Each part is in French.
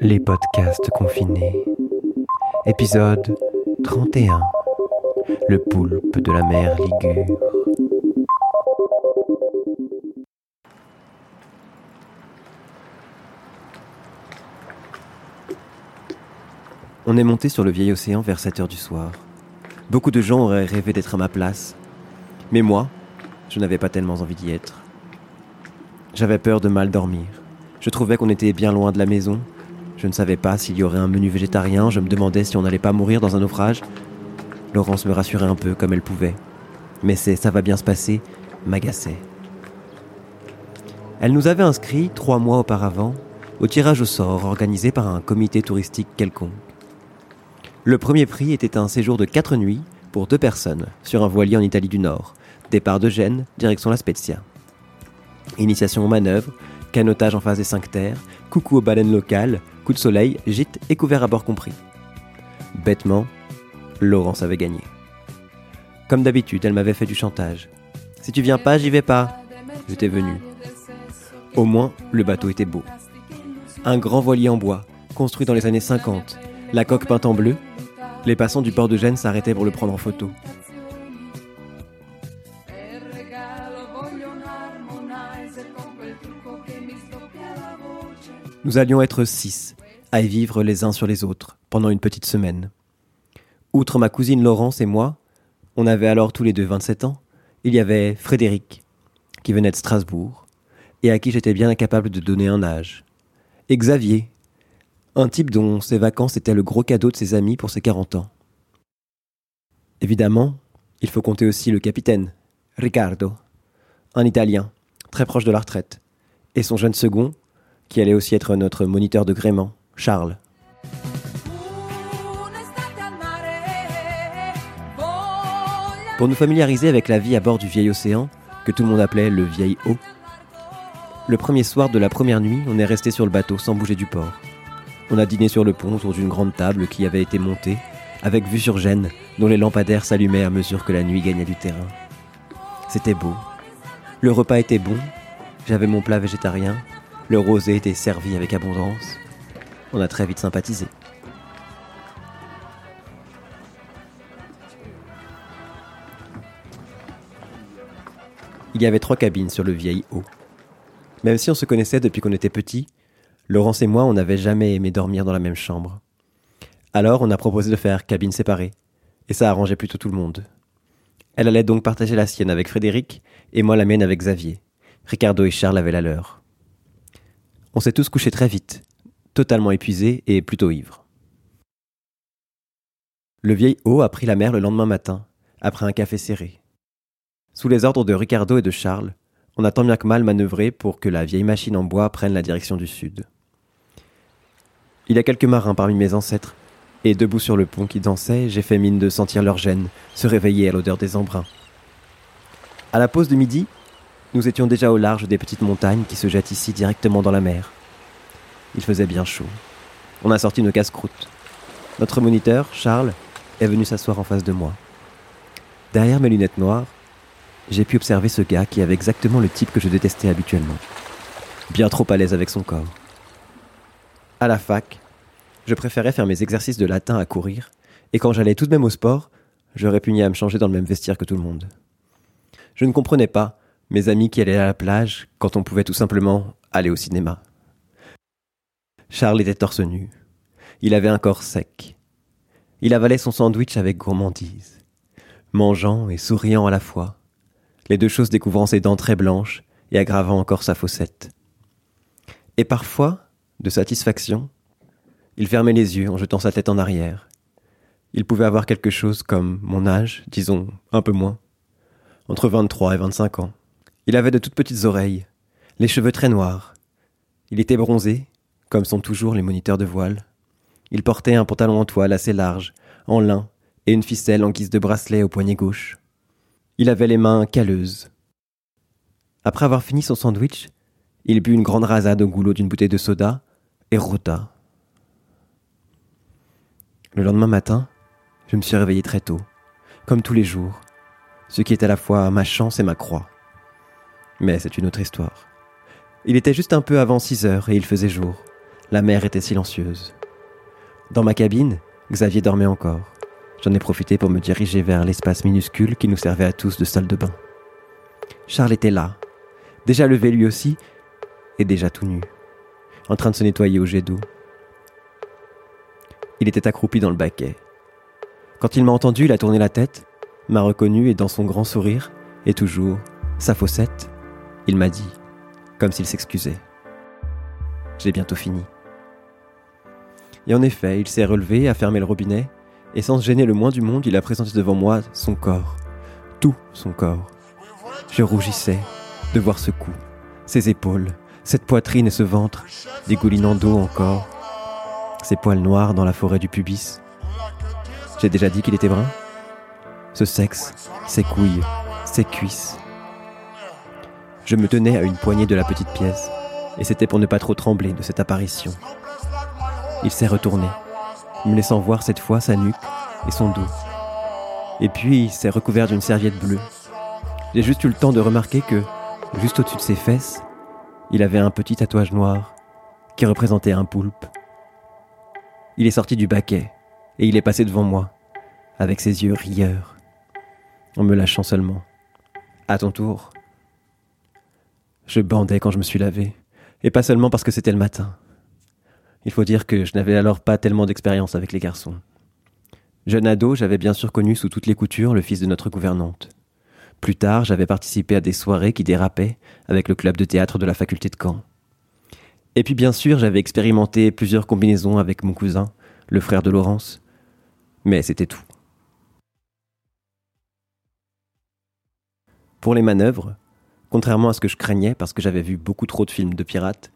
Les podcasts confinés. Épisode 31. Le poulpe de la mer Ligure. On est monté sur le vieil océan vers 7 heures du soir. Beaucoup de gens auraient rêvé d'être à ma place. Mais moi, je n'avais pas tellement envie d'y être. J'avais peur de mal dormir. Je trouvais qu'on était bien loin de la maison. Je ne savais pas s'il y aurait un menu végétarien. Je me demandais si on n'allait pas mourir dans un naufrage. Laurence me rassurait un peu comme elle pouvait. Mais c'est ça va bien se passer m'agaçait. Elle nous avait inscrits trois mois auparavant au tirage au sort organisé par un comité touristique quelconque. Le premier prix était un séjour de quatre nuits pour deux personnes sur un voilier en Italie du Nord, départ de Gênes, direction La Spezia. Initiation aux manœuvres, canotage en phase des cinq terres, coucou aux baleines locales, coup de soleil, gîte et couvert à bord compris. Bêtement, Laurence avait gagné. Comme d'habitude, elle m'avait fait du chantage. Si tu viens pas, j'y vais pas. J'étais venu. Au moins, le bateau était beau. Un grand voilier en bois, construit dans les années 50, la coque peinte en bleu. Les passants du port de Gênes s'arrêtaient pour le prendre en photo. Nous allions être six, à y vivre les uns sur les autres, pendant une petite semaine. Outre ma cousine Laurence et moi, on avait alors tous les deux 27 ans, il y avait Frédéric, qui venait de Strasbourg, et à qui j'étais bien incapable de donner un âge, et Xavier, un type dont ses vacances étaient le gros cadeau de ses amis pour ses 40 ans. Évidemment, il faut compter aussi le capitaine, Riccardo, un Italien, très proche de la retraite, et son jeune second, qui allait aussi être notre moniteur de gréement, Charles. Pour nous familiariser avec la vie à bord du vieil océan, que tout le monde appelait le vieil eau, le premier soir de la première nuit, on est resté sur le bateau sans bouger du port. On a dîné sur le pont autour d'une grande table qui avait été montée, avec vue sur Gênes, dont les lampadaires s'allumaient à mesure que la nuit gagnait du terrain. C'était beau. Le repas était bon. J'avais mon plat végétarien. Le rosé était servi avec abondance. On a très vite sympathisé. Il y avait trois cabines sur le vieil haut. Même si on se connaissait depuis qu'on était petit, Laurence et moi, on n'avait jamais aimé dormir dans la même chambre. Alors, on a proposé de faire cabine séparée, et ça arrangeait plutôt tout le monde. Elle allait donc partager la sienne avec Frédéric, et moi la mienne avec Xavier. Ricardo et Charles avaient la leur. On s'est tous couchés très vite, totalement épuisés et plutôt ivres. Le vieil haut a pris la mer le lendemain matin, après un café serré. Sous les ordres de Ricardo et de Charles, on a tant bien que mal manœuvré pour que la vieille machine en bois prenne la direction du sud. Il y a quelques marins parmi mes ancêtres, et debout sur le pont qui dansait, j'ai fait mine de sentir leur gêne se réveiller à l'odeur des embruns. À la pause de midi, nous étions déjà au large des petites montagnes qui se jettent ici directement dans la mer. Il faisait bien chaud. On a sorti nos casse-croûtes. Notre moniteur, Charles, est venu s'asseoir en face de moi. Derrière mes lunettes noires, j'ai pu observer ce gars qui avait exactement le type que je détestais habituellement. Bien trop à l'aise avec son corps. À la fac, je préférais faire mes exercices de latin à courir, et quand j'allais tout de même au sport, je répugnais à me changer dans le même vestiaire que tout le monde. Je ne comprenais pas mes amis qui allaient à la plage quand on pouvait tout simplement aller au cinéma. Charles était torse nu. Il avait un corps sec. Il avalait son sandwich avec gourmandise, mangeant et souriant à la fois, les deux choses découvrant ses dents très blanches et aggravant encore sa fossette. Et parfois, de satisfaction, il fermait les yeux en jetant sa tête en arrière. Il pouvait avoir quelque chose comme mon âge, disons un peu moins, entre 23 et 25 ans. Il avait de toutes petites oreilles, les cheveux très noirs. Il était bronzé, comme sont toujours les moniteurs de voile. Il portait un pantalon en toile assez large, en lin, et une ficelle en guise de bracelet au poignet gauche. Il avait les mains calleuses. Après avoir fini son sandwich, il but une grande rasade au goulot d'une bouteille de soda et rôta. Le lendemain matin, je me suis réveillé très tôt, comme tous les jours, ce qui est à la fois ma chance et ma croix. Mais c'est une autre histoire. Il était juste un peu avant six heures et il faisait jour. La mer était silencieuse. Dans ma cabine, Xavier dormait encore. J'en ai profité pour me diriger vers l'espace minuscule qui nous servait à tous de salle de bain. Charles était là, déjà levé lui aussi, et déjà tout nu, en train de se nettoyer au jet d'eau. Il était accroupi dans le baquet. Quand il m'a entendu, il a tourné la tête, m'a reconnu et dans son grand sourire, et toujours sa faussette, il m'a dit, comme s'il s'excusait. J'ai bientôt fini. Et en effet, il s'est relevé, a fermé le robinet, et sans se gêner le moins du monde, il a présenté devant moi son corps, tout son corps. Je rougissais de voir ce cou, ses épaules, cette poitrine et ce ventre, dégoulinant d'eau encore, ses poils noirs dans la forêt du pubis. J'ai déjà dit qu'il était brun Ce sexe, ses couilles, ses cuisses. Je me tenais à une poignée de la petite pièce, et c'était pour ne pas trop trembler de cette apparition. Il s'est retourné, me laissant voir cette fois sa nuque et son dos. Et puis il s'est recouvert d'une serviette bleue. J'ai juste eu le temps de remarquer que, juste au-dessus de ses fesses, il avait un petit tatouage noir qui représentait un poulpe. Il est sorti du baquet et il est passé devant moi, avec ses yeux rieurs, en me lâchant seulement. À ton tour. Je bandais quand je me suis lavé, et pas seulement parce que c'était le matin. Il faut dire que je n'avais alors pas tellement d'expérience avec les garçons. Jeune ado, j'avais bien sûr connu sous toutes les coutures le fils de notre gouvernante. Plus tard, j'avais participé à des soirées qui dérapaient avec le club de théâtre de la faculté de Caen. Et puis bien sûr, j'avais expérimenté plusieurs combinaisons avec mon cousin, le frère de Laurence. Mais c'était tout. Pour les manœuvres, contrairement à ce que je craignais parce que j'avais vu beaucoup trop de films de pirates,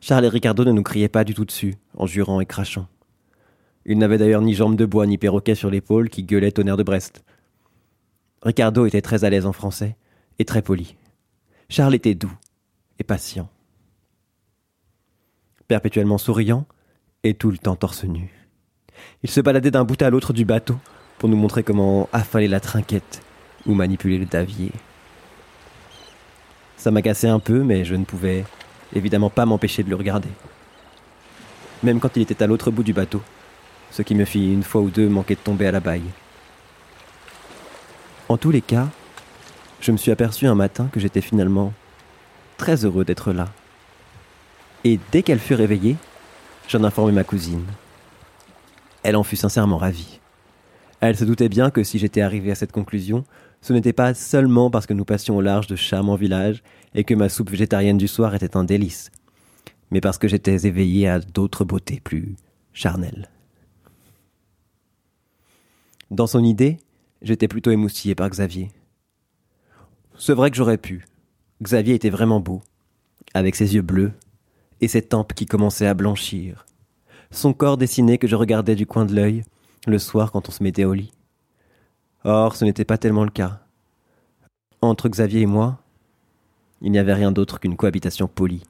Charles et Ricardo ne nous criaient pas du tout dessus, en jurant et crachant. Ils n'avaient d'ailleurs ni jambes de bois ni perroquet sur l'épaule qui gueulait au de Brest. Ricardo était très à l'aise en français et très poli. Charles était doux et patient. Perpétuellement souriant et tout le temps torse nu. Il se baladait d'un bout à l'autre du bateau pour nous montrer comment affaler la trinquette ou manipuler le davier. Ça m'agaçait un peu, mais je ne pouvais évidemment pas m'empêcher de le regarder. Même quand il était à l'autre bout du bateau, ce qui me fit une fois ou deux manquer de tomber à la baille. En tous les cas, je me suis aperçu un matin que j'étais finalement très heureux d'être là. Et dès qu'elle fut réveillée, j'en informai ma cousine. Elle en fut sincèrement ravie. Elle se doutait bien que si j'étais arrivé à cette conclusion, ce n'était pas seulement parce que nous passions au large de charmants villages et que ma soupe végétarienne du soir était un délice, mais parce que j'étais éveillé à d'autres beautés plus charnelles. Dans son idée, j'étais plutôt émoustillé par Xavier. C'est vrai que j'aurais pu. Xavier était vraiment beau, avec ses yeux bleus et ses tempes qui commençaient à blanchir, son corps dessiné que je regardais du coin de l'œil le soir quand on se mettait au lit. Or, ce n'était pas tellement le cas. Entre Xavier et moi, il n'y avait rien d'autre qu'une cohabitation polie.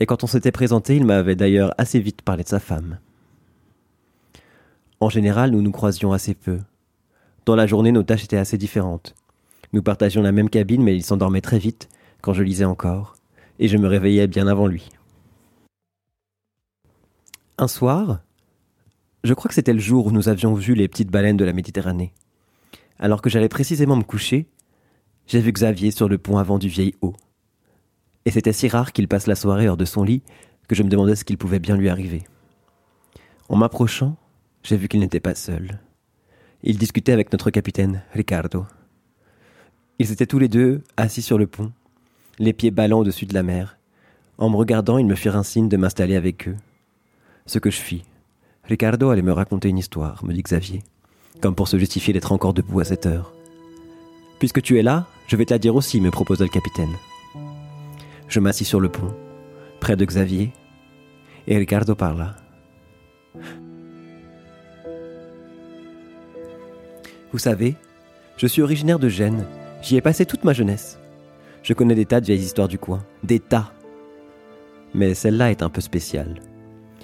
Et quand on s'était présenté, il m'avait d'ailleurs assez vite parlé de sa femme. En général, nous nous croisions assez peu. Dans la journée, nos tâches étaient assez différentes. Nous partagions la même cabine, mais il s'endormait très vite quand je lisais encore, et je me réveillais bien avant lui. Un soir, je crois que c'était le jour où nous avions vu les petites baleines de la Méditerranée. Alors que j'allais précisément me coucher, j'ai vu Xavier sur le pont avant du vieil haut. Et c'était si rare qu'il passe la soirée hors de son lit que je me demandais ce qu'il pouvait bien lui arriver. En m'approchant, j'ai vu qu'il n'était pas seul. Il discutait avec notre capitaine, Ricardo. Ils étaient tous les deux assis sur le pont, les pieds ballants au-dessus de la mer. En me regardant, ils me firent un signe de m'installer avec eux. Ce que je fis. Ricardo allait me raconter une histoire, me dit Xavier comme pour se justifier d'être encore debout à cette heure. Puisque tu es là, je vais te la dire aussi, me proposa le capitaine. Je m'assis sur le pont, près de Xavier, et Ricardo parla. Vous savez, je suis originaire de Gênes, j'y ai passé toute ma jeunesse. Je connais des tas de vieilles histoires du coin, des tas. Mais celle-là est un peu spéciale.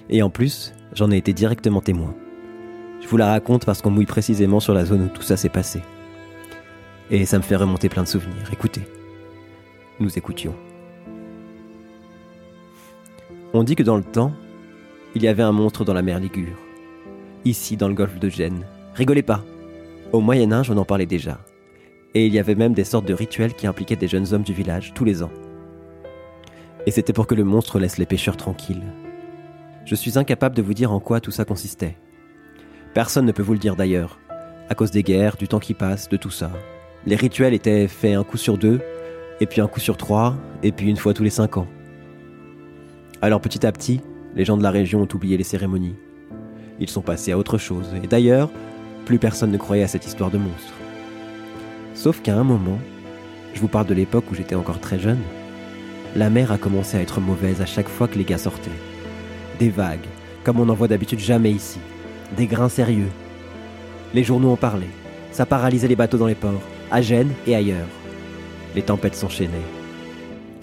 Et en plus, j'en ai été directement témoin. Je vous la raconte parce qu'on mouille précisément sur la zone où tout ça s'est passé. Et ça me fait remonter plein de souvenirs. Écoutez. Nous écoutions. On dit que dans le temps, Il y avait un monstre dans la mer Ligure. Ici, dans le golfe de Gênes. Rigolez pas. Au Moyen Âge, on en parlait déjà. Et il y avait même des sortes de rituels qui impliquaient des jeunes hommes du village tous les ans. Et c'était pour que le monstre laisse les pêcheurs tranquilles. Je suis incapable de vous dire en quoi tout ça consistait. Personne ne peut vous le dire d'ailleurs, à cause des guerres, du temps qui passe, de tout ça. Les rituels étaient faits un coup sur deux, et puis un coup sur trois, et puis une fois tous les cinq ans. Alors petit à petit, les gens de la région ont oublié les cérémonies. Ils sont passés à autre chose, et d'ailleurs, plus personne ne croyait à cette histoire de monstre. Sauf qu'à un moment, je vous parle de l'époque où j'étais encore très jeune, la mer a commencé à être mauvaise à chaque fois que les gars sortaient. Des vagues, comme on n'en voit d'habitude jamais ici. Des grains sérieux. Les journaux en parlaient. Ça paralysait les bateaux dans les ports, à Gênes et ailleurs. Les tempêtes s'enchaînaient.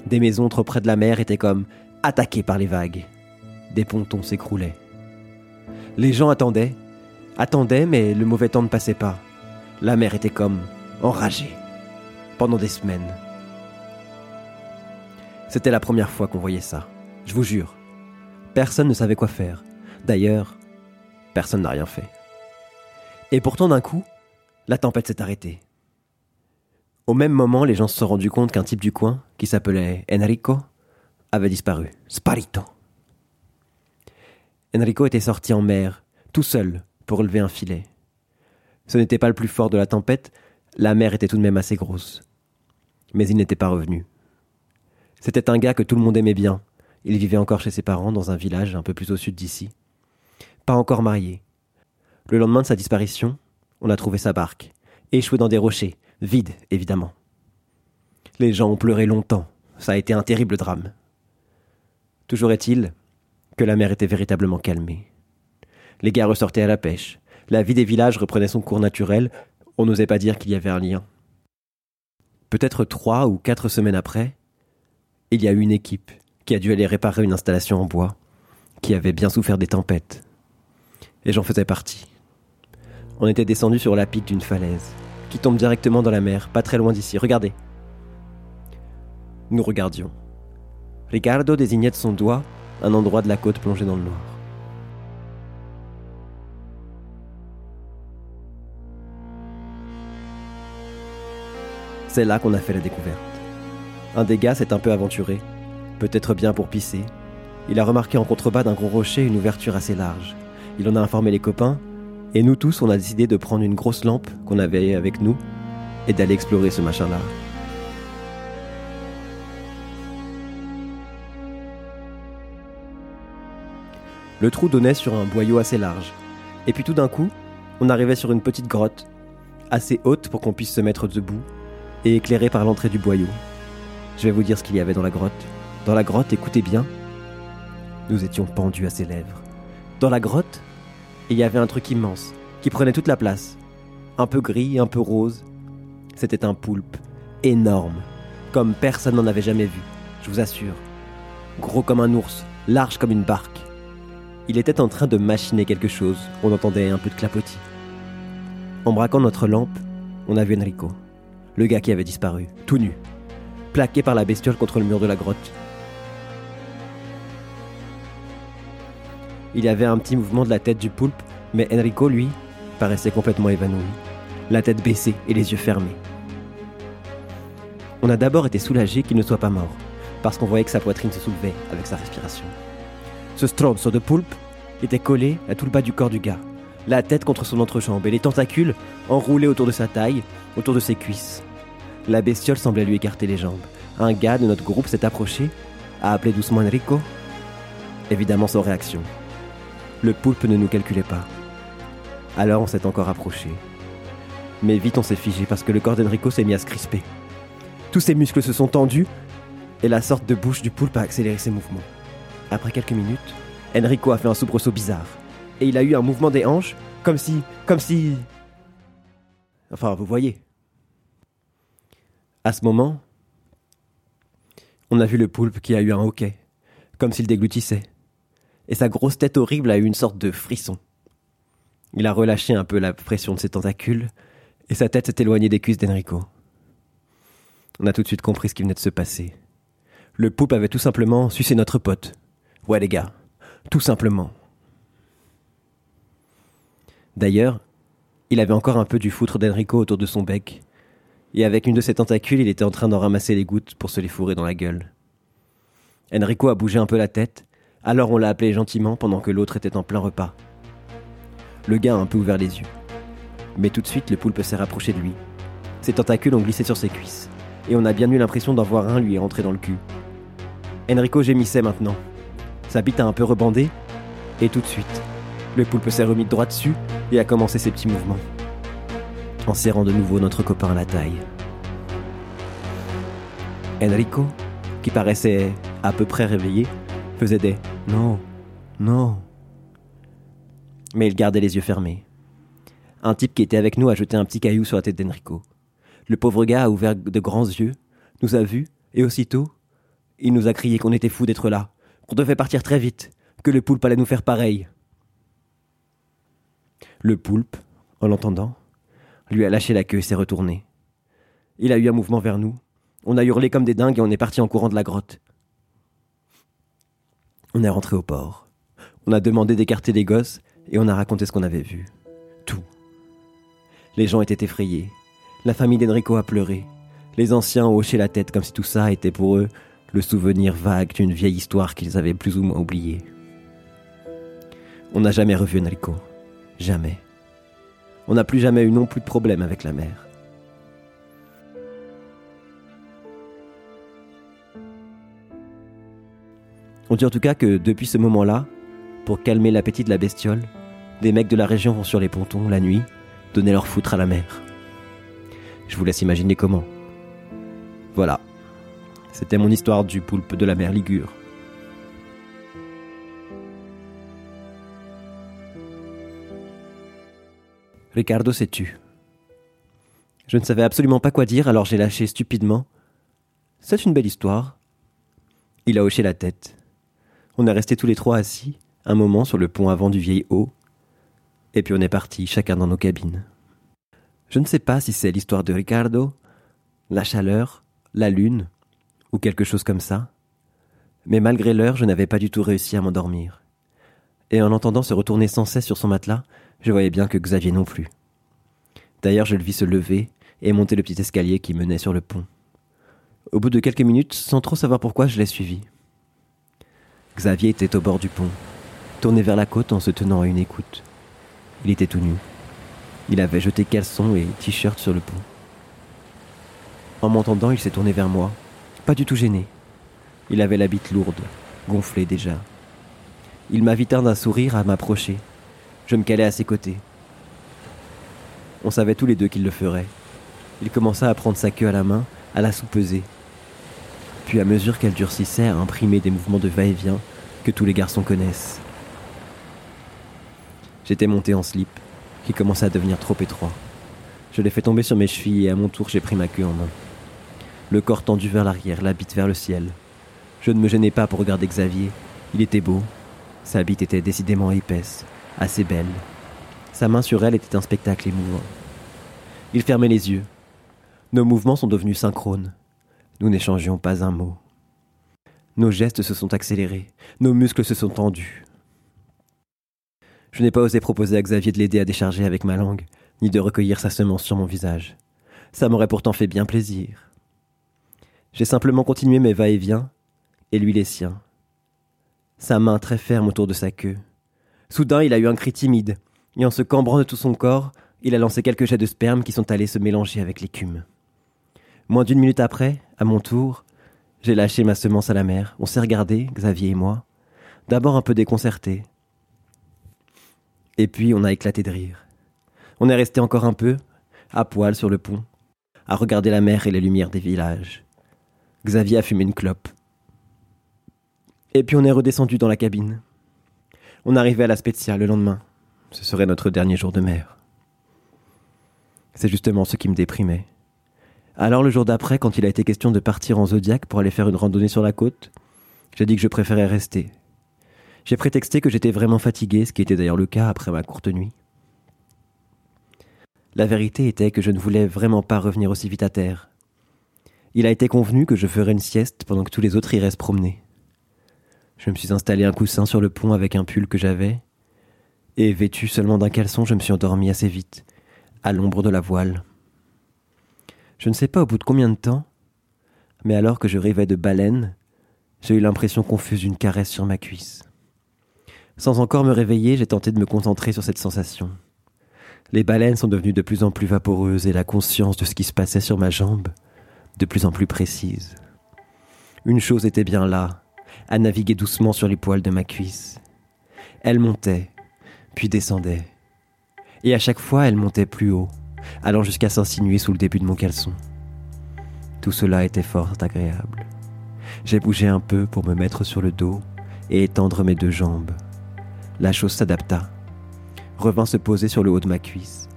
Des maisons trop près de la mer étaient comme attaquées par les vagues. Des pontons s'écroulaient. Les gens attendaient, attendaient, mais le mauvais temps ne passait pas. La mer était comme enragée. Pendant des semaines. C'était la première fois qu'on voyait ça. Je vous jure. Personne ne savait quoi faire. D'ailleurs, personne n'a rien fait. Et pourtant, d'un coup, la tempête s'est arrêtée. Au même moment, les gens se sont rendus compte qu'un type du coin, qui s'appelait Enrico, avait disparu. Sparito. Enrico était sorti en mer, tout seul, pour relever un filet. Ce n'était pas le plus fort de la tempête, la mer était tout de même assez grosse. Mais il n'était pas revenu. C'était un gars que tout le monde aimait bien. Il vivait encore chez ses parents dans un village un peu plus au sud d'ici. Pas encore marié. Le lendemain de sa disparition, on a trouvé sa barque, échouée dans des rochers, vide évidemment. Les gens ont pleuré longtemps, ça a été un terrible drame. Toujours est-il que la mer était véritablement calmée. Les gars ressortaient à la pêche, la vie des villages reprenait son cours naturel, on n'osait pas dire qu'il y avait un lien. Peut-être trois ou quatre semaines après, il y a eu une équipe qui a dû aller réparer une installation en bois, qui avait bien souffert des tempêtes. Et j'en faisais partie. On était descendu sur la pique d'une falaise, qui tombe directement dans la mer, pas très loin d'ici. Regardez. Nous regardions. Ricardo désignait de son doigt un endroit de la côte plongé dans le noir. C'est là qu'on a fait la découverte. Un des gars s'est un peu aventuré, peut-être bien pour pisser. Il a remarqué en contrebas d'un gros rocher une ouverture assez large. Il en a informé les copains, et nous tous, on a décidé de prendre une grosse lampe qu'on avait avec nous et d'aller explorer ce machin-là. Le trou donnait sur un boyau assez large. Et puis tout d'un coup, on arrivait sur une petite grotte, assez haute pour qu'on puisse se mettre debout, et éclairée par l'entrée du boyau. Je vais vous dire ce qu'il y avait dans la grotte. Dans la grotte, écoutez bien, nous étions pendus à ses lèvres. Dans la grotte, il y avait un truc immense, qui prenait toute la place. Un peu gris, un peu rose. C'était un poulpe, énorme, comme personne n'en avait jamais vu, je vous assure. Gros comme un ours, large comme une barque. Il était en train de machiner quelque chose, on entendait un peu de clapotis. En braquant notre lampe, on a vu Enrico, le gars qui avait disparu, tout nu, plaqué par la bestiole contre le mur de la grotte. Il y avait un petit mouvement de la tête du poulpe, mais Enrico, lui, paraissait complètement évanoui, la tête baissée et les yeux fermés. On a d'abord été soulagé qu'il ne soit pas mort, parce qu'on voyait que sa poitrine se soulevait avec sa respiration. Ce stronzo de poulpe était collé à tout le bas du corps du gars, la tête contre son entrejambe et les tentacules enroulés autour de sa taille, autour de ses cuisses. La bestiole semblait lui écarter les jambes. Un gars de notre groupe s'est approché, a appelé doucement Enrico. Évidemment sans réaction. Le poulpe ne nous calculait pas. Alors on s'est encore approché. Mais vite on s'est figé parce que le corps d'Enrico s'est mis à se crisper. Tous ses muscles se sont tendus et la sorte de bouche du poulpe a accéléré ses mouvements. Après quelques minutes, Enrico a fait un soubresaut bizarre. Et il a eu un mouvement des hanches, comme si. comme si. Enfin, vous voyez. À ce moment, on a vu le poulpe qui a eu un hoquet, comme s'il déglutissait. Et sa grosse tête horrible a eu une sorte de frisson. Il a relâché un peu la pression de ses tentacules, et sa tête s'est éloignée des cuisses d'Enrico. On a tout de suite compris ce qui venait de se passer. Le poulpe avait tout simplement sucé notre pote. Ouais les gars, tout simplement. D'ailleurs, il avait encore un peu du foutre d'Enrico autour de son bec, et avec une de ses tentacules, il était en train d'en ramasser les gouttes pour se les fourrer dans la gueule. Enrico a bougé un peu la tête, alors on l'a appelé gentiment pendant que l'autre était en plein repas. Le gars a un peu ouvert les yeux. Mais tout de suite, le poulpe s'est rapproché de lui. Ses tentacules ont glissé sur ses cuisses, et on a bien eu l'impression d'en voir un lui rentrer dans le cul. Enrico gémissait maintenant. Sa bite a un peu rebandé, et tout de suite, le poulpe s'est remis droit dessus et a commencé ses petits mouvements, en serrant de nouveau notre copain à la taille. Enrico, qui paraissait à peu près réveillé, faisait des non, non. Mais il gardait les yeux fermés. Un type qui était avec nous a jeté un petit caillou sur la tête d'Enrico. Le pauvre gars a ouvert de grands yeux, nous a vus, et aussitôt, il nous a crié qu'on était fous d'être là, qu'on devait partir très vite, que le poulpe allait nous faire pareil. Le poulpe, en l'entendant, lui a lâché la queue et s'est retourné. Il a eu un mouvement vers nous. On a hurlé comme des dingues et on est parti en courant de la grotte. On est rentré au port. On a demandé d'écarter les gosses et on a raconté ce qu'on avait vu. Tout. Les gens étaient effrayés. La famille d'Enrico a pleuré. Les anciens ont hoché la tête comme si tout ça était pour eux le souvenir vague d'une vieille histoire qu'ils avaient plus ou moins oubliée. On n'a jamais revu Enrico. Jamais. On n'a plus jamais eu non plus de problème avec la mer. On dit en tout cas que depuis ce moment-là, pour calmer l'appétit de la bestiole, des mecs de la région vont sur les pontons la nuit, donner leur foutre à la mer. Je vous laisse imaginer comment. Voilà. C'était mon histoire du poulpe de la mer Ligure. Ricardo s'est tu. Je ne savais absolument pas quoi dire, alors j'ai lâché stupidement. C'est une belle histoire. Il a hoché la tête. On est restés tous les trois assis, un moment sur le pont avant du vieil haut, et puis on est partis, chacun dans nos cabines. Je ne sais pas si c'est l'histoire de Ricardo, la chaleur, la lune, ou quelque chose comme ça, mais malgré l'heure, je n'avais pas du tout réussi à m'endormir. Et en entendant se retourner sans cesse sur son matelas, je voyais bien que Xavier non plus. D'ailleurs, je le vis se lever et monter le petit escalier qui menait sur le pont. Au bout de quelques minutes, sans trop savoir pourquoi, je l'ai suivi. Xavier était au bord du pont, tourné vers la côte en se tenant à une écoute. Il était tout nu. Il avait jeté caleçon et t-shirt sur le pont. En m'entendant, il s'est tourné vers moi, pas du tout gêné. Il avait la bite lourde, gonflée déjà. Il m'invita d'un sourire à m'approcher. Je me calais à ses côtés. On savait tous les deux qu'il le ferait. Il commença à prendre sa queue à la main, à la sous-peser, puis à mesure qu'elle durcissait à imprimer des mouvements de va-et-vient que tous les garçons connaissent. J'étais monté en slip, qui commençait à devenir trop étroit. Je l'ai fait tomber sur mes chevilles et à mon tour j'ai pris ma queue en main. Le corps tendu vers l'arrière, la bite vers le ciel. Je ne me gênais pas pour regarder Xavier. Il était beau. Sa bite était décidément épaisse, assez belle. Sa main sur elle était un spectacle émouvant. Il fermait les yeux. Nos mouvements sont devenus synchrones. Nous n'échangions pas un mot. Nos gestes se sont accélérés, nos muscles se sont tendus. Je n'ai pas osé proposer à Xavier de l'aider à décharger avec ma langue, ni de recueillir sa semence sur mon visage. Ça m'aurait pourtant fait bien plaisir. J'ai simplement continué mes va-et-vient, et lui les siens. Sa main très ferme autour de sa queue. Soudain, il a eu un cri timide, et en se cambrant de tout son corps, il a lancé quelques jets de sperme qui sont allés se mélanger avec l'écume. Moins d'une minute après, à mon tour, j'ai lâché ma semence à la mer. On s'est regardé, Xavier et moi. D'abord un peu déconcertés. Et puis on a éclaté de rire. On est resté encore un peu, à poil sur le pont, à regarder la mer et les lumières des villages. Xavier a fumé une clope. Et puis on est redescendu dans la cabine. On arrivait à la Spezia le lendemain. Ce serait notre dernier jour de mer. C'est justement ce qui me déprimait. Alors le jour d'après, quand il a été question de partir en Zodiac pour aller faire une randonnée sur la côte, j'ai dit que je préférais rester. J'ai prétexté que j'étais vraiment fatigué, ce qui était d'ailleurs le cas après ma courte nuit. La vérité était que je ne voulais vraiment pas revenir aussi vite à terre. Il a été convenu que je ferais une sieste pendant que tous les autres iraient se promener. Je me suis installé un coussin sur le pont avec un pull que j'avais, Et vêtu seulement d'un caleçon, je me suis endormi assez vite, à l'ombre de la voile. Je ne sais pas au bout de combien de temps, mais alors que je rêvais de baleine, j'ai eu l'impression confuse d'une caresse sur ma cuisse. Sans encore me réveiller, j'ai tenté de me concentrer sur cette sensation. Les baleines sont devenues de plus en plus vaporeuses et la conscience de ce qui se passait sur ma jambe de plus en plus précise. Une chose était bien là, à naviguer doucement sur les poils de ma cuisse. Elle montait, puis descendait. Et à chaque fois, elle montait plus haut, allant jusqu'à s'insinuer sous le début de mon caleçon. Tout cela était fort agréable. J'ai bougé un peu pour me mettre sur le dos et étendre mes deux jambes. La chose s'adapta, revint se poser sur le haut de ma cuisse.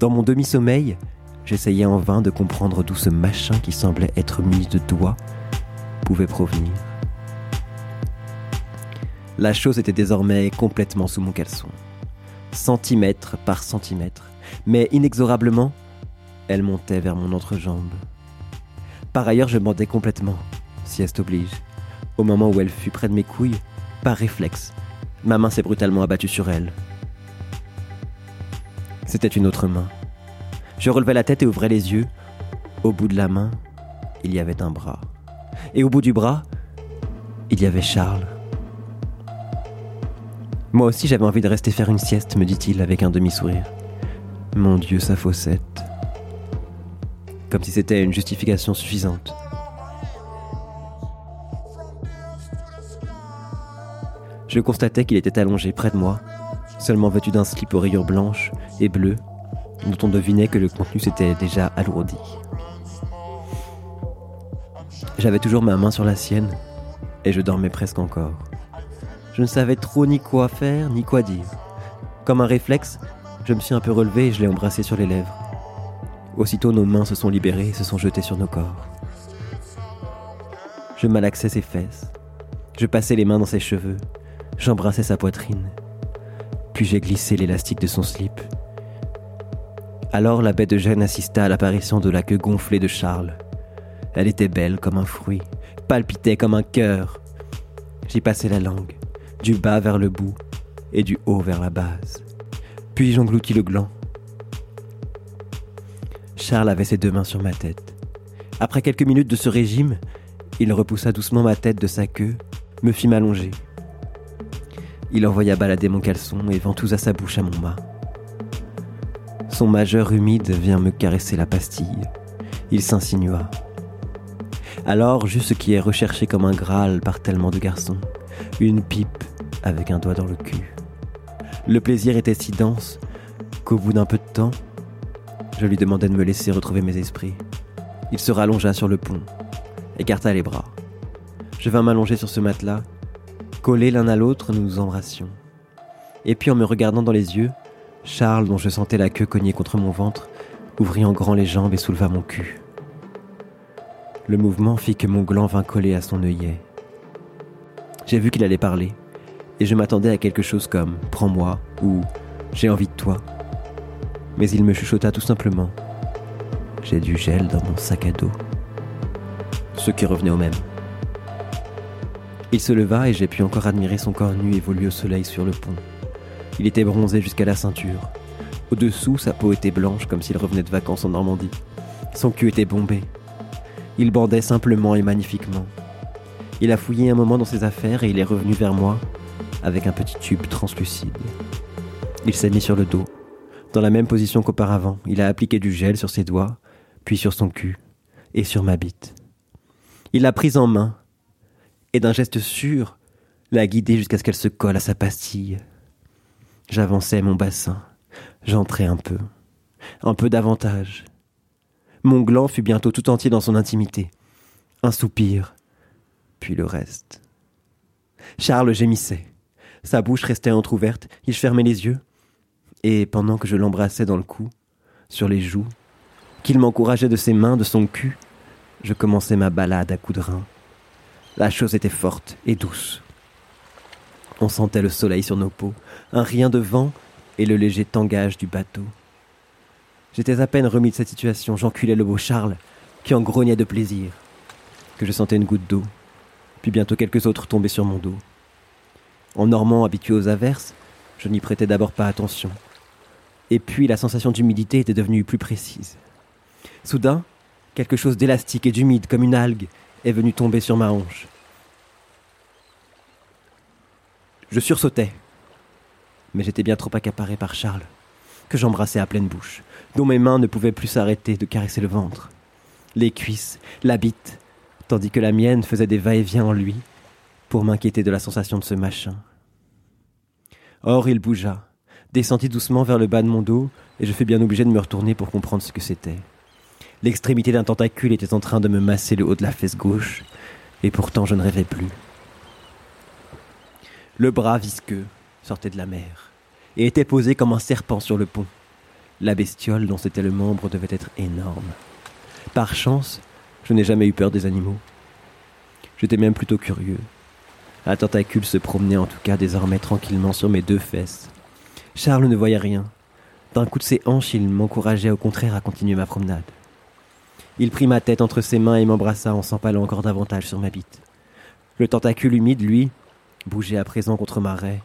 Dans mon demi-sommeil, j'essayais en vain de comprendre d'où ce machin qui semblait être mis de doigts pouvait provenir. La chose était désormais complètement sous mon caleçon, centimètre par centimètre, mais inexorablement, elle montait vers mon entrejambe. Par ailleurs, je bandais complètement, sieste oblige. Au moment où elle fut près de mes couilles, par réflexe, ma main s'est brutalement abattue sur elle. C'était une autre main. Je relevai la tête et ouvrais les yeux. Au bout de la main, il y avait un bras. Et au bout du bras, il y avait Charles. Moi aussi j'avais envie de rester faire une sieste, me dit-il avec un demi-sourire. Mon Dieu, sa faussette. Comme si c'était une justification suffisante. Je constatais qu'il était allongé près de moi, seulement vêtu d'un slip aux rayures blanches et bleues, dont on devinait que le contenu s'était déjà alourdi. J'avais toujours ma main sur la sienne, et je dormais presque encore. Je ne savais trop ni quoi faire, ni quoi dire. Comme un réflexe, je me suis un peu relevé et je l'ai embrassé sur les lèvres. Aussitôt nos mains se sont libérées et se sont jetées sur nos corps. Je malaxais ses fesses. Je passais les mains dans ses cheveux. J'embrassais sa poitrine. Puis j'ai glissé l'élastique de son slip. Alors la bête de Jeanne assista à l'apparition de la queue gonflée de Charles. Elle était belle comme un fruit, palpitait comme un cœur. J'y passai la langue du bas vers le bout et du haut vers la base. Puis j'engloutis le gland. Charles avait ses deux mains sur ma tête. Après quelques minutes de ce régime, il repoussa doucement ma tête de sa queue, me fit m'allonger. Il envoya balader mon caleçon et ventousa sa bouche à mon mât. Son majeur humide vient me caresser la pastille. Il s'insinua. Alors, juste ce qui est recherché comme un Graal par tellement de garçons, une pipe avec un doigt dans le cul. Le plaisir était si dense qu'au bout d'un peu de temps, je lui demandai de me laisser retrouver mes esprits. Il se rallongea sur le pont, écarta les bras. Je vins m'allonger sur ce matelas. Collés l'un à l'autre, nous nous embrassions. Et puis en me regardant dans les yeux, Charles, dont je sentais la queue cogner contre mon ventre, ouvrit en grand les jambes et souleva mon cul. Le mouvement fit que mon gland vint coller à son œillet. J'ai vu qu'il allait parler, et je m'attendais à quelque chose comme Prends-moi ou J'ai envie de toi. Mais il me chuchota tout simplement J'ai du gel dans mon sac à dos. Ce qui revenait au même. Il se leva et j'ai pu encore admirer son corps nu évoluer au soleil sur le pont. Il était bronzé jusqu'à la ceinture. Au-dessous, sa peau était blanche comme s'il revenait de vacances en Normandie. Son cul était bombé. Il bandait simplement et magnifiquement. Il a fouillé un moment dans ses affaires et il est revenu vers moi avec un petit tube translucide. Il s'est mis sur le dos, dans la même position qu'auparavant. Il a appliqué du gel sur ses doigts, puis sur son cul et sur ma bite. Il l'a prise en main et d'un geste sûr l'a guidée jusqu'à ce qu'elle se colle à sa pastille. J'avançais mon bassin, j'entrais un peu, un peu davantage. Mon gland fut bientôt tout entier dans son intimité. Un soupir, puis le reste. Charles gémissait. Sa bouche restait entr'ouverte, il fermait les yeux, et pendant que je l'embrassais dans le cou, sur les joues, qu'il m'encourageait de ses mains, de son cul, je commençais ma balade à coups de rein. La chose était forte et douce. On sentait le soleil sur nos peaux, un rien de vent et le léger tangage du bateau. J'étais à peine remis de cette situation, j'enculais le beau Charles, qui en grognait de plaisir, que je sentais une goutte d'eau, puis bientôt quelques autres tombaient sur mon dos. En Normand habitué aux averses, Je n'y prêtais d'abord pas attention. Et puis la sensation d'humidité était devenue plus précise. Soudain, quelque chose d'élastique et d'humide comme une algue est venu tomber sur ma hanche. Je sursautais, mais j'étais bien trop accaparé par Charles, que j'embrassais à pleine bouche, dont mes mains ne pouvaient plus s'arrêter de caresser le ventre, les cuisses, la bite, tandis que la mienne faisait des va-et-vient en lui, pour m'inquiéter de la sensation de ce machin. Or il bougea, descendit doucement vers le bas de mon dos, et je fus bien obligé de me retourner pour comprendre ce que c'était. L'extrémité d'un tentacule était en train de me masser le haut de la fesse gauche, et pourtant je ne rêvais plus. Le bras visqueux sortait de la mer, et était posé comme un serpent sur le pont. La bestiole dont c'était le membre devait être énorme. Par chance, je n'ai jamais eu peur des animaux. J'étais même plutôt curieux. Un tentacule se promenait en tout cas désormais tranquillement sur mes deux fesses. Charles ne voyait rien. D'un coup de ses hanches, il m'encourageait au contraire à continuer ma promenade. Il prit ma tête entre ses mains et m'embrassa en s'empalant encore davantage sur ma bite. Le tentacule humide, lui, bougeait à présent contre ma raie,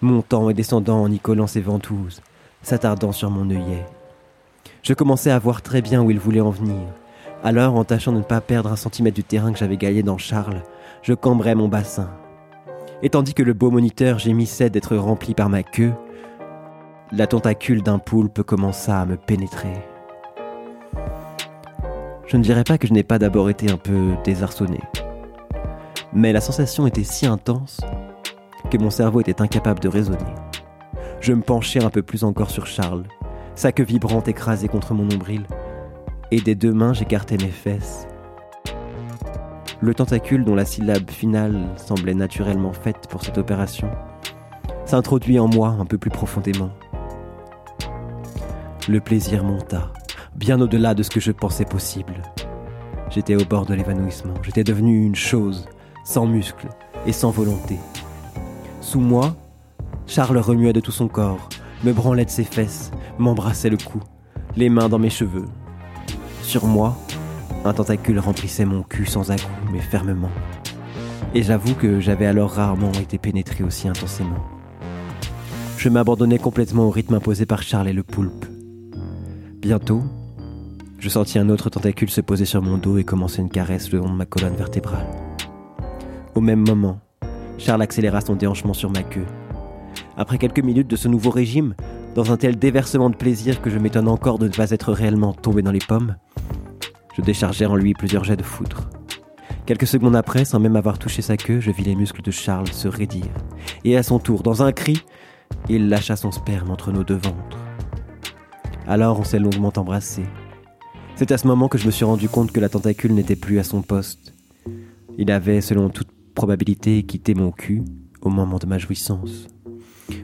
montant et descendant en y collant ses ventouses, s'attardant sur mon œillet. Je commençais à voir très bien où il voulait en venir. Alors, en tâchant de ne pas perdre un centimètre du terrain que j'avais gagné dans Charles, je cambrais mon bassin. Et tandis que le beau moniteur gémissait d'être rempli par ma queue, la tentacule d'un poulpe commença à me pénétrer. Je ne dirais pas que je n'ai pas d'abord été un peu désarçonné. Mais la sensation était si intense que mon cerveau était incapable de raisonner. Je me penchai un peu plus encore sur Charles, sa queue vibrante écrasée contre mon nombril, et des deux mains j'écartais mes fesses. Le tentacule dont la syllabe finale semblait naturellement faite pour cette opération s'introduit en moi un peu plus profondément. Le plaisir monta, bien au-delà de ce que je pensais possible. J'étais au bord de l'évanouissement, j'étais devenu une chose, sans muscles et sans volonté. Sous moi, Charles remuait de tout son corps, me branlait de ses fesses, m'embrassait le cou, les mains dans mes cheveux. Sur moi, un tentacule remplissait mon cul sans à mais fermement. Et j'avoue que j'avais alors rarement été pénétré aussi intensément. Je m'abandonnais complètement au rythme imposé par Charles et le poulpe. Bientôt, je sentis un autre tentacule se poser sur mon dos et commencer une caresse le long de ma colonne vertébrale. Au même moment, Charles accéléra son déhanchement sur ma queue. Après quelques minutes de ce nouveau régime, dans un tel déversement de plaisir que je m'étonne encore de ne pas être réellement tombé dans les pommes, je déchargeai en lui plusieurs jets de foudre. Quelques secondes après, sans même avoir touché sa queue, je vis les muscles de Charles se raidir. Et à son tour, dans un cri, il lâcha son sperme entre nos deux ventres. Alors on s'est longuement embrassé. C'est à ce moment que je me suis rendu compte que la tentacule n'était plus à son poste. Il avait, selon toute probabilité, quitté mon cul au moment de ma jouissance,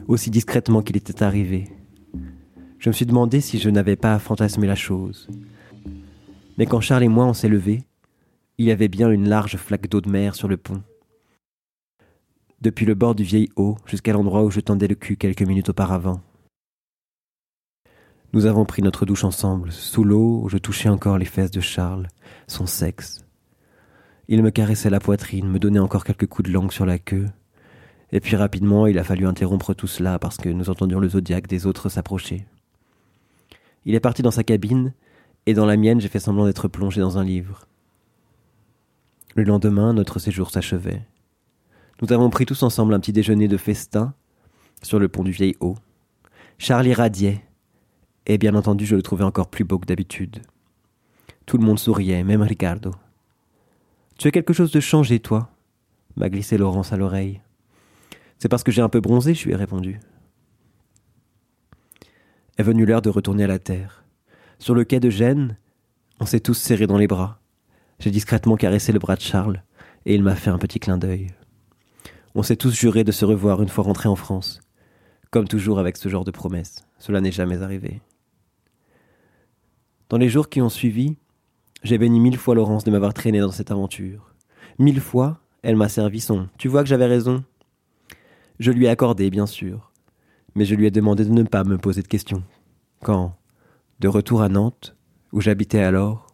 aussi discrètement qu'il était arrivé. Je me suis demandé si je n'avais pas fantasmé la chose. Mais quand Charles et moi on s'est levés, il y avait bien une large flaque d'eau de mer sur le pont. Depuis le bord du vieil eau jusqu'à l'endroit où je tendais le cul quelques minutes auparavant. Nous avons pris notre douche ensemble, sous l'eau je touchais encore les fesses de Charles, son sexe. Il me caressait la poitrine, me donnait encore quelques coups de langue sur la queue. Et puis rapidement, il a fallu interrompre tout cela parce que nous entendions le zodiaque des autres s'approcher. Il est parti dans sa cabine, et dans la mienne, j'ai fait semblant d'être plongé dans un livre. Le lendemain, notre séjour s'achevait. Nous avons pris tous ensemble un petit déjeuner de festin sur le pont du vieil haut. Charles irradiait, et bien entendu, je le trouvais encore plus beau que d'habitude. Tout le monde souriait, même Ricardo. Tu as quelque chose de changé, toi? m'a glissé Laurence à l'oreille. C'est parce que j'ai un peu bronzé, je lui ai répondu. Est venue l'heure de retourner à la terre. Sur le quai de Gênes, on s'est tous serrés dans les bras. J'ai discrètement caressé le bras de Charles, et il m'a fait un petit clin d'œil. On s'est tous juré de se revoir une fois rentrés en France. Comme toujours avec ce genre de promesses, cela n'est jamais arrivé. Dans les jours qui ont suivi, j'ai béni mille fois Laurence de m'avoir traîné dans cette aventure. Mille fois, elle m'a servi son Tu vois que j'avais raison? Je lui ai accordé, bien sûr, mais je lui ai demandé de ne pas me poser de questions. Quand, de retour à Nantes, où j'habitais alors,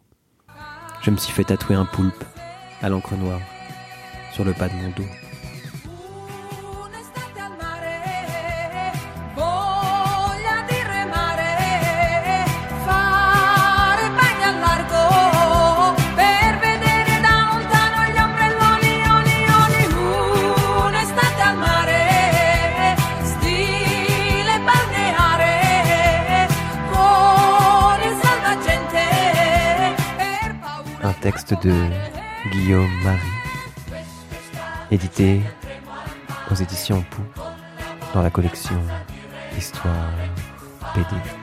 je me suis fait tatouer un poulpe à l'encre noire sur le pas de mon dos. Texte de Guillaume Marie, édité aux éditions Pou dans la collection Histoire BD.